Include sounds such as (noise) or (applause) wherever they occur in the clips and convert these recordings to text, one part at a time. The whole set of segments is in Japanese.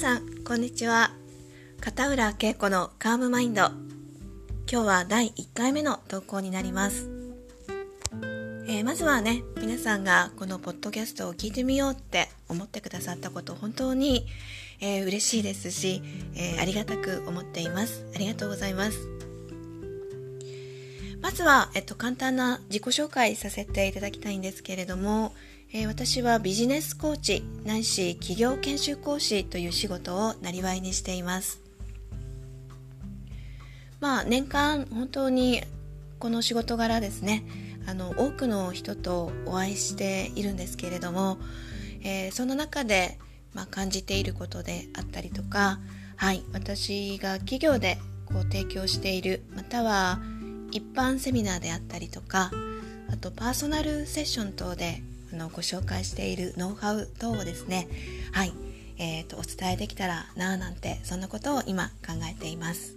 さんこんにちは。片浦恵子のカームマインド。今日は第1回目の投稿になります、えー、まずはね皆さんがこのポッドキャストを聞いてみようって思ってくださったこと本当に、えー、嬉しいですし、えー、ありがたく思っています。ありがとうございます。まずは、えっと、簡単な自己紹介させていただきたいんですけれども、えー、私はビジネスコーチないし企業研修講師という仕事をなりわいにしています。まあ年間本当にこの仕事柄ですねあの多くの人とお会いしているんですけれども、えー、その中で、まあ、感じていることであったりとかはい私が企業でこう提供しているまたは一般セミナーであったりとかあとパーソナルセッション等でのご紹介しているノウハウ等をですねはい、えーと、お伝えできたらなあなんてそんなことを今考えています。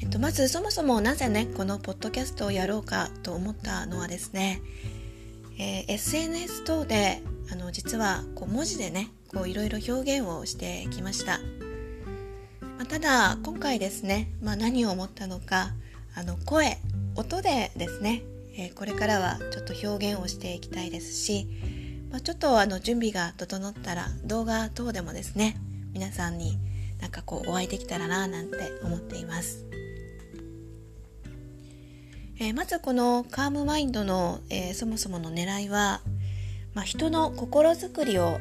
えっと、まずそもそもなぜねこのポッドキャストをやろうかと思ったのはですね、えー、SNS 等であの実はこう文字でねいろいろ表現をしてきました、まあ、ただ今回ですね、まあ、何を思ったのかあの声音でですねえー、これからはちょっと表現をしていきたいですし、まあ、ちょっとあの準備が整ったら動画等でもですね皆さんになんかこうお会いできたらななんて思っています、えー、まずこのカームマインドの、えー、そもそもの狙いは、まあ、人の心づくりを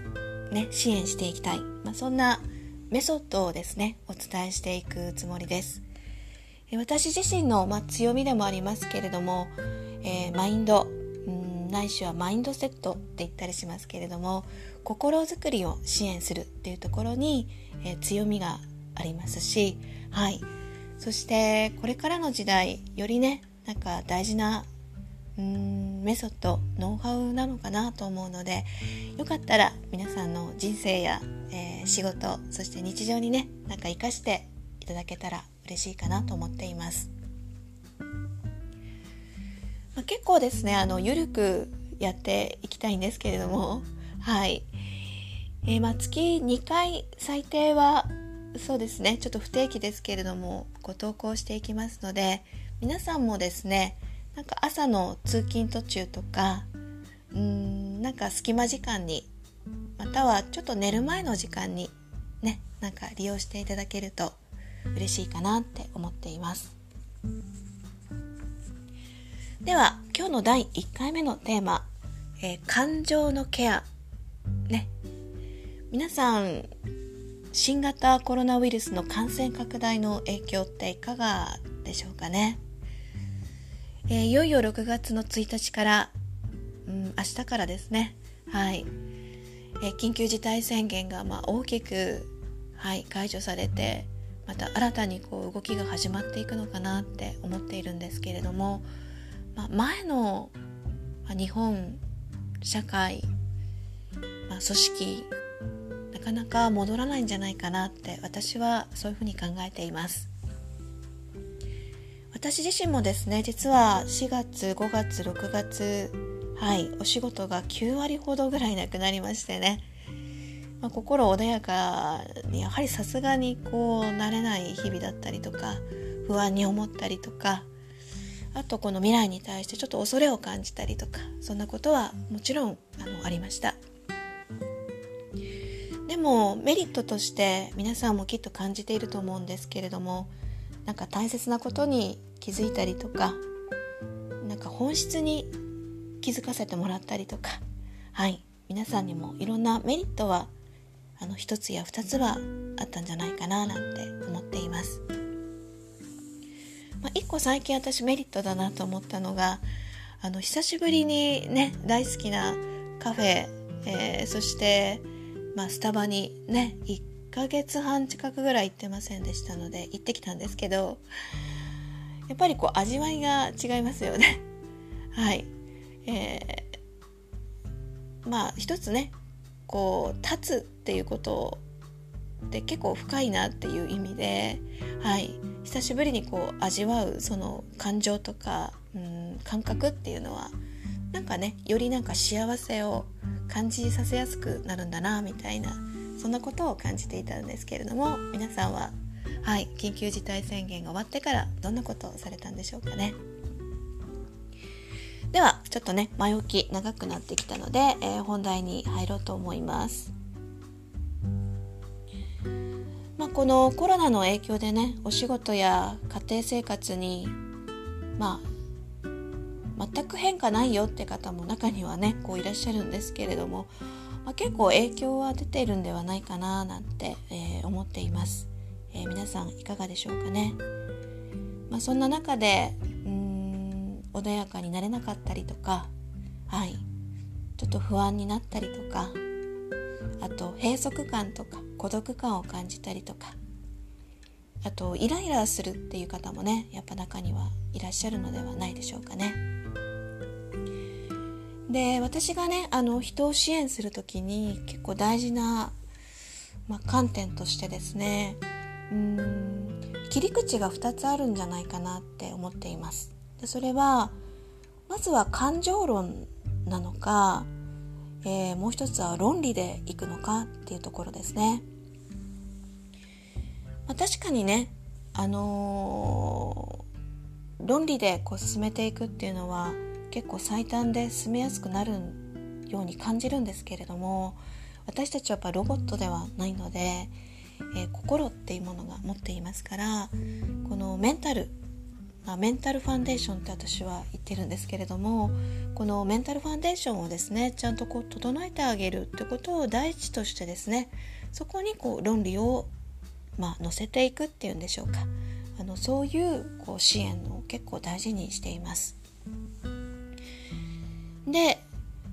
ね支援していきたい、まあ、そんなメソッドをですねお伝えしていくつもりです。私自身の、まあ、強みでもありますけれどもえー、マインドないしはマインドセットって言ったりしますけれども心づくりを支援するっていうところに、えー、強みがありますしはいそしてこれからの時代よりねなんか大事なうんメソッドノウハウなのかなと思うのでよかったら皆さんの人生や、えー、仕事そして日常にねなんか活かしていただけたら嬉しいかなと思っています。まあ、結構ですねあのゆるくやっていきたいんですけれども (laughs) はい、えー、まあ月2回最低はそうですねちょっと不定期ですけれどもご投稿していきますので皆さんもですねなんか朝の通勤途中とかうんなんか隙間時間にまたはちょっと寝る前の時間にねなんか利用していただけると嬉しいかなって思っています。では今日の第1回目のテーマ、えー、感情のケア。ね。皆さん新型コロナウイルスの感染拡大の影響っていかがでしょうかね、えー、いよいよ6月の1日から、うん、明日からですね。はい、えー、緊急事態宣言がまあ大きく、はい、解除されてまた新たにこう動きが始まっていくのかなって思っているんですけれどもまあ、前の、日本社会、まあ、組織なかなか戻らないんじゃないかなって私はそういうふうに考えています。私自身もですね実は4月5月6月はいお仕事が9割ほどぐらいなくなりましてね、まあ、心穏やかにやはりさすがにこう慣れない日々だったりとか不安に思ったりとかあとこの未来に対してちょっと恐れを感じたりとかそんなことはもちろんあのありましたでもメリットとして皆さんもきっと感じていると思うんですけれどもなんか大切なことに気づいたりとかなんか本質に気づかせてもらったりとかはい皆さんにもいろんなメリットはあの一つや二つはあったんじゃないかななんて思っています。まあ、1個最近私メリットだなと思ったのがあの久しぶりにね大好きなカフェ、えー、そして、まあ、スタバにね1ヶ月半近くぐらい行ってませんでしたので行ってきたんですけどやっぱりこう味わいが違いますよね。(laughs) はい、えー、まあ一つねこう立つっていうことって結構深いなっていう意味ではい。久しぶりにこう味わうその感情とか、うん、感覚っていうのはなんかねよりなんか幸せを感じさせやすくなるんだなみたいなそんなことを感じていたんですけれども皆さんははい緊急事態宣言が終わってからどんなことをされたんでしょうかね。ではちょっとね前置き長くなってきたので、えー、本題に入ろうと思います。まあ、このコロナの影響でねお仕事や家庭生活にまあ全く変化ないよって方も中にはねこういらっしゃるんですけれども、まあ、結構影響は出ているんではないかななんて、えー、思っています、えー、皆さんいかがでしょうかね、まあ、そんな中でうん穏やかになれなかったりとかはいちょっと不安になったりとかあと閉塞感とか孤独感を感じたりとかあとイライラするっていう方もねやっぱ中にはいらっしゃるのではないでしょうかね。で私がねあの人を支援する時に結構大事な、まあ、観点としてですねうん切り口が2つあるんじゃないかなって思っています。でそれはまずは感情論なのか、えー、もう一つは論理でいくのかっていうところですね。まあ、確かにね、あのー、論理でこう進めていくっていうのは結構最短で進めやすくなるように感じるんですけれども私たちはやっぱロボットではないので、えー、心っていうものが持っていますからこのメンタル、まあ、メンタルファンデーションって私は言ってるんですけれどもこのメンタルファンデーションをですねちゃんとこう整えてあげるってことを第一としてですねそこにこう論理をまあ、乗せていくっていうんでしょうかあのそういうこう支援を結構大事にしています。で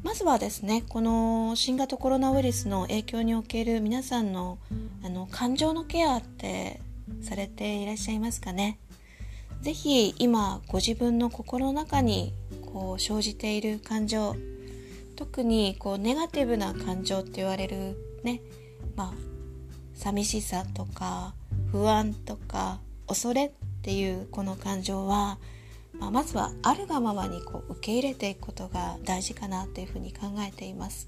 まずはですねこの新型コロナウイルスの影響における皆さんのあの感情のケアってされていらっしゃいますかね是非今ご自分の心の中にこう生じている感情特にこうネガティブな感情って言われるねまあ寂しさとか不安とか恐れっていうこの感情は、まあ、まずはあるがままにこう受け入れていくことが大事かなというふうに考えています。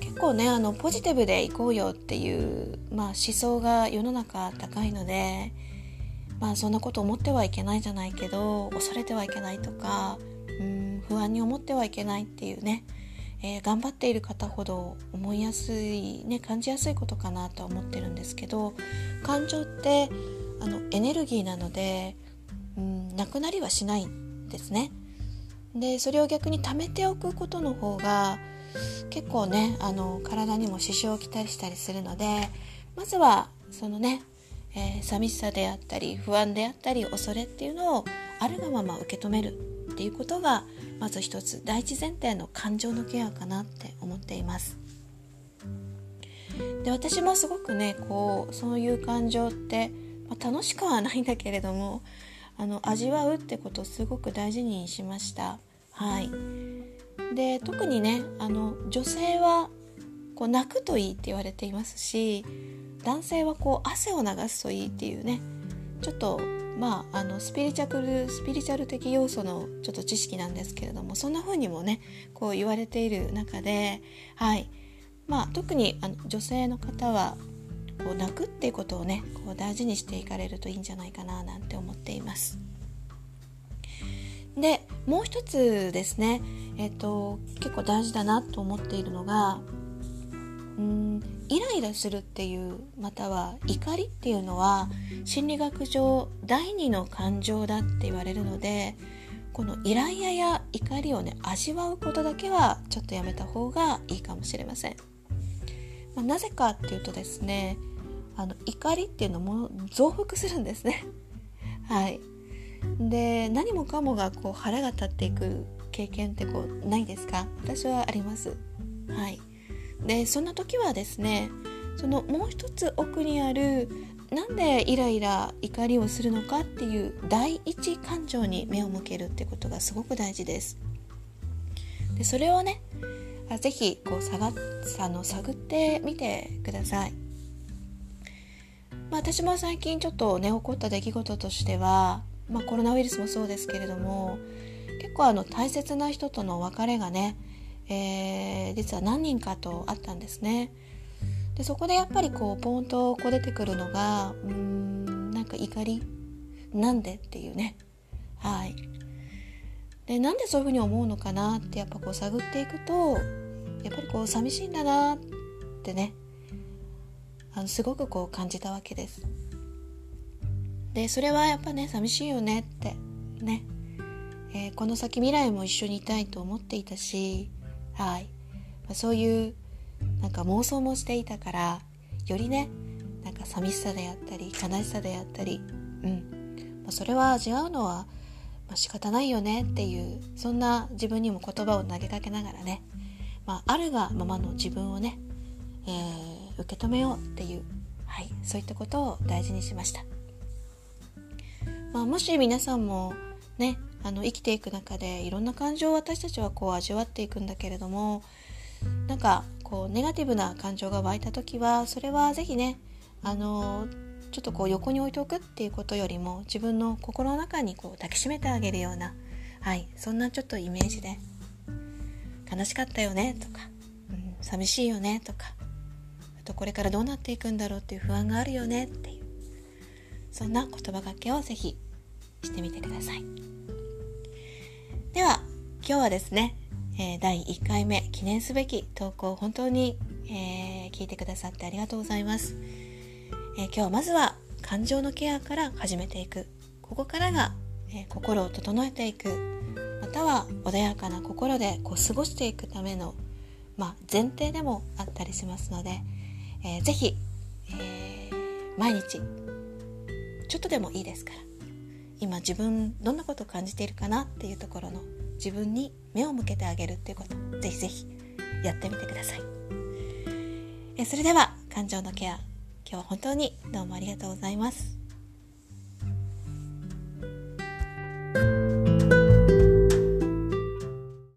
結構ねあのポジティブでいこうよっていう、まあ、思想が世の中高いのでまあそんなこと思ってはいけないじゃないけど恐れてはいけないとかうん不安に思ってはいけないっていうねえー、頑張っている方ほど思いやすい、ね、感じやすいことかなとは思ってるんですけど感情ってあのエネルギーなので、うん、なくなりはしないんですね。でそれを逆に貯めておくことの方が結構ねあの体にも支障をきたりしたりするのでまずはそのね、えー、寂しさであったり不安であったり恐れっていうのをあるがまま受け止めるっていうことがまず一つ第一前提の感情のケアかなって思っています。で私もすごくねこうそういう感情って、まあ、楽しくはないんだけれどもあの味わうってことをすごく大事にしました。はい。で特にねあの女性はこう泣くといいって言われていますし男性はこう汗を流すといいっていうねちょっとまあ、あのスピリチュアルスピリチュアル的要素のちょっと知識なんですけれどもそんな風にもねこう言われている中で、はいまあ、特にあの女性の方はこう泣くっていうことをねこう大事にしていかれるといいんじゃないかななんて思っています。でもう一つですね、えっと、結構大事だなと思っているのがイライラするっていうまたは怒りっていうのは心理学上第二の感情だって言われるのでこのイライラや怒りをね味わうことだけはちょっとやめた方がいいかもしれません、まあ、なぜかっていうとですねあの怒りっていうのも増幅するんですね。(laughs) はい。で何もかもがこう腹が立っていく経験ってこうないですか？私はあります。はい。でそんな時はですねそのもう一つ奥にあるなんでイライラ怒りをするのかっていう第一感情に目を向けるってことがすごく大事です。でそれをね是非こう探あの探ってみてください、まあ、私も最近ちょっとね起こった出来事としては、まあ、コロナウイルスもそうですけれども結構あの大切な人との別れがねえー、実は何人かと会ったんですね。でそこでやっぱりこうポンとこう出てくるのがうーんなんか怒り？なんで？っていうね。はい。でなんでそういうふうに思うのかなってやっぱこう探っていくとやっぱりこう寂しいんだなってね。あのすごくこう感じたわけです。でそれはやっぱね寂しいよねってね、えー、この先未来も一緒にいたいと思っていたしはい、まあ、そういうなんか妄想もしていたからよりねなんか寂しさであったり悲しさであったりうん、まあ、それは味わうのは、まあ、仕方ないよねっていうそんな自分にも言葉を投げかけながらね、まあ、あるがままの自分をね、えー、受け止めようっていう、はい、そういったことを大事にしました、まあ、もし皆さんもねあの生きていく中でいろんな感情を私たちはこう味わっていくんだけれどもなんかこうネガティブな感情が湧いた時はそれは是非ねあのちょっとこう横に置いておくっていうことよりも自分の心の中にこう抱きしめてあげるような、はい、そんなちょっとイメージで悲しかったよねとか、うん、寂しいよねとかあとこれからどうなっていくんだろうっていう不安があるよねっていうそんな言葉がけをぜひしてみてください。では今日はですねえー、第1回目記念すべき投稿本当に、えー、聞いてくださってありがとうございます、えー、今日はまずは感情のケアから始めていく。ここからが、え心を整えていく。または穏やかな心でこう過ごしていくための、まあ、前提でもあったりしますので、えー、ぜひ、え毎日ちょっとでもいいですから今自分どんなことを感じているかなっていうところの自分に目を向けてあげるっていうことぜひぜひやってみてください。えそれでは感情のケア今日は本当にどうもありがとうございます。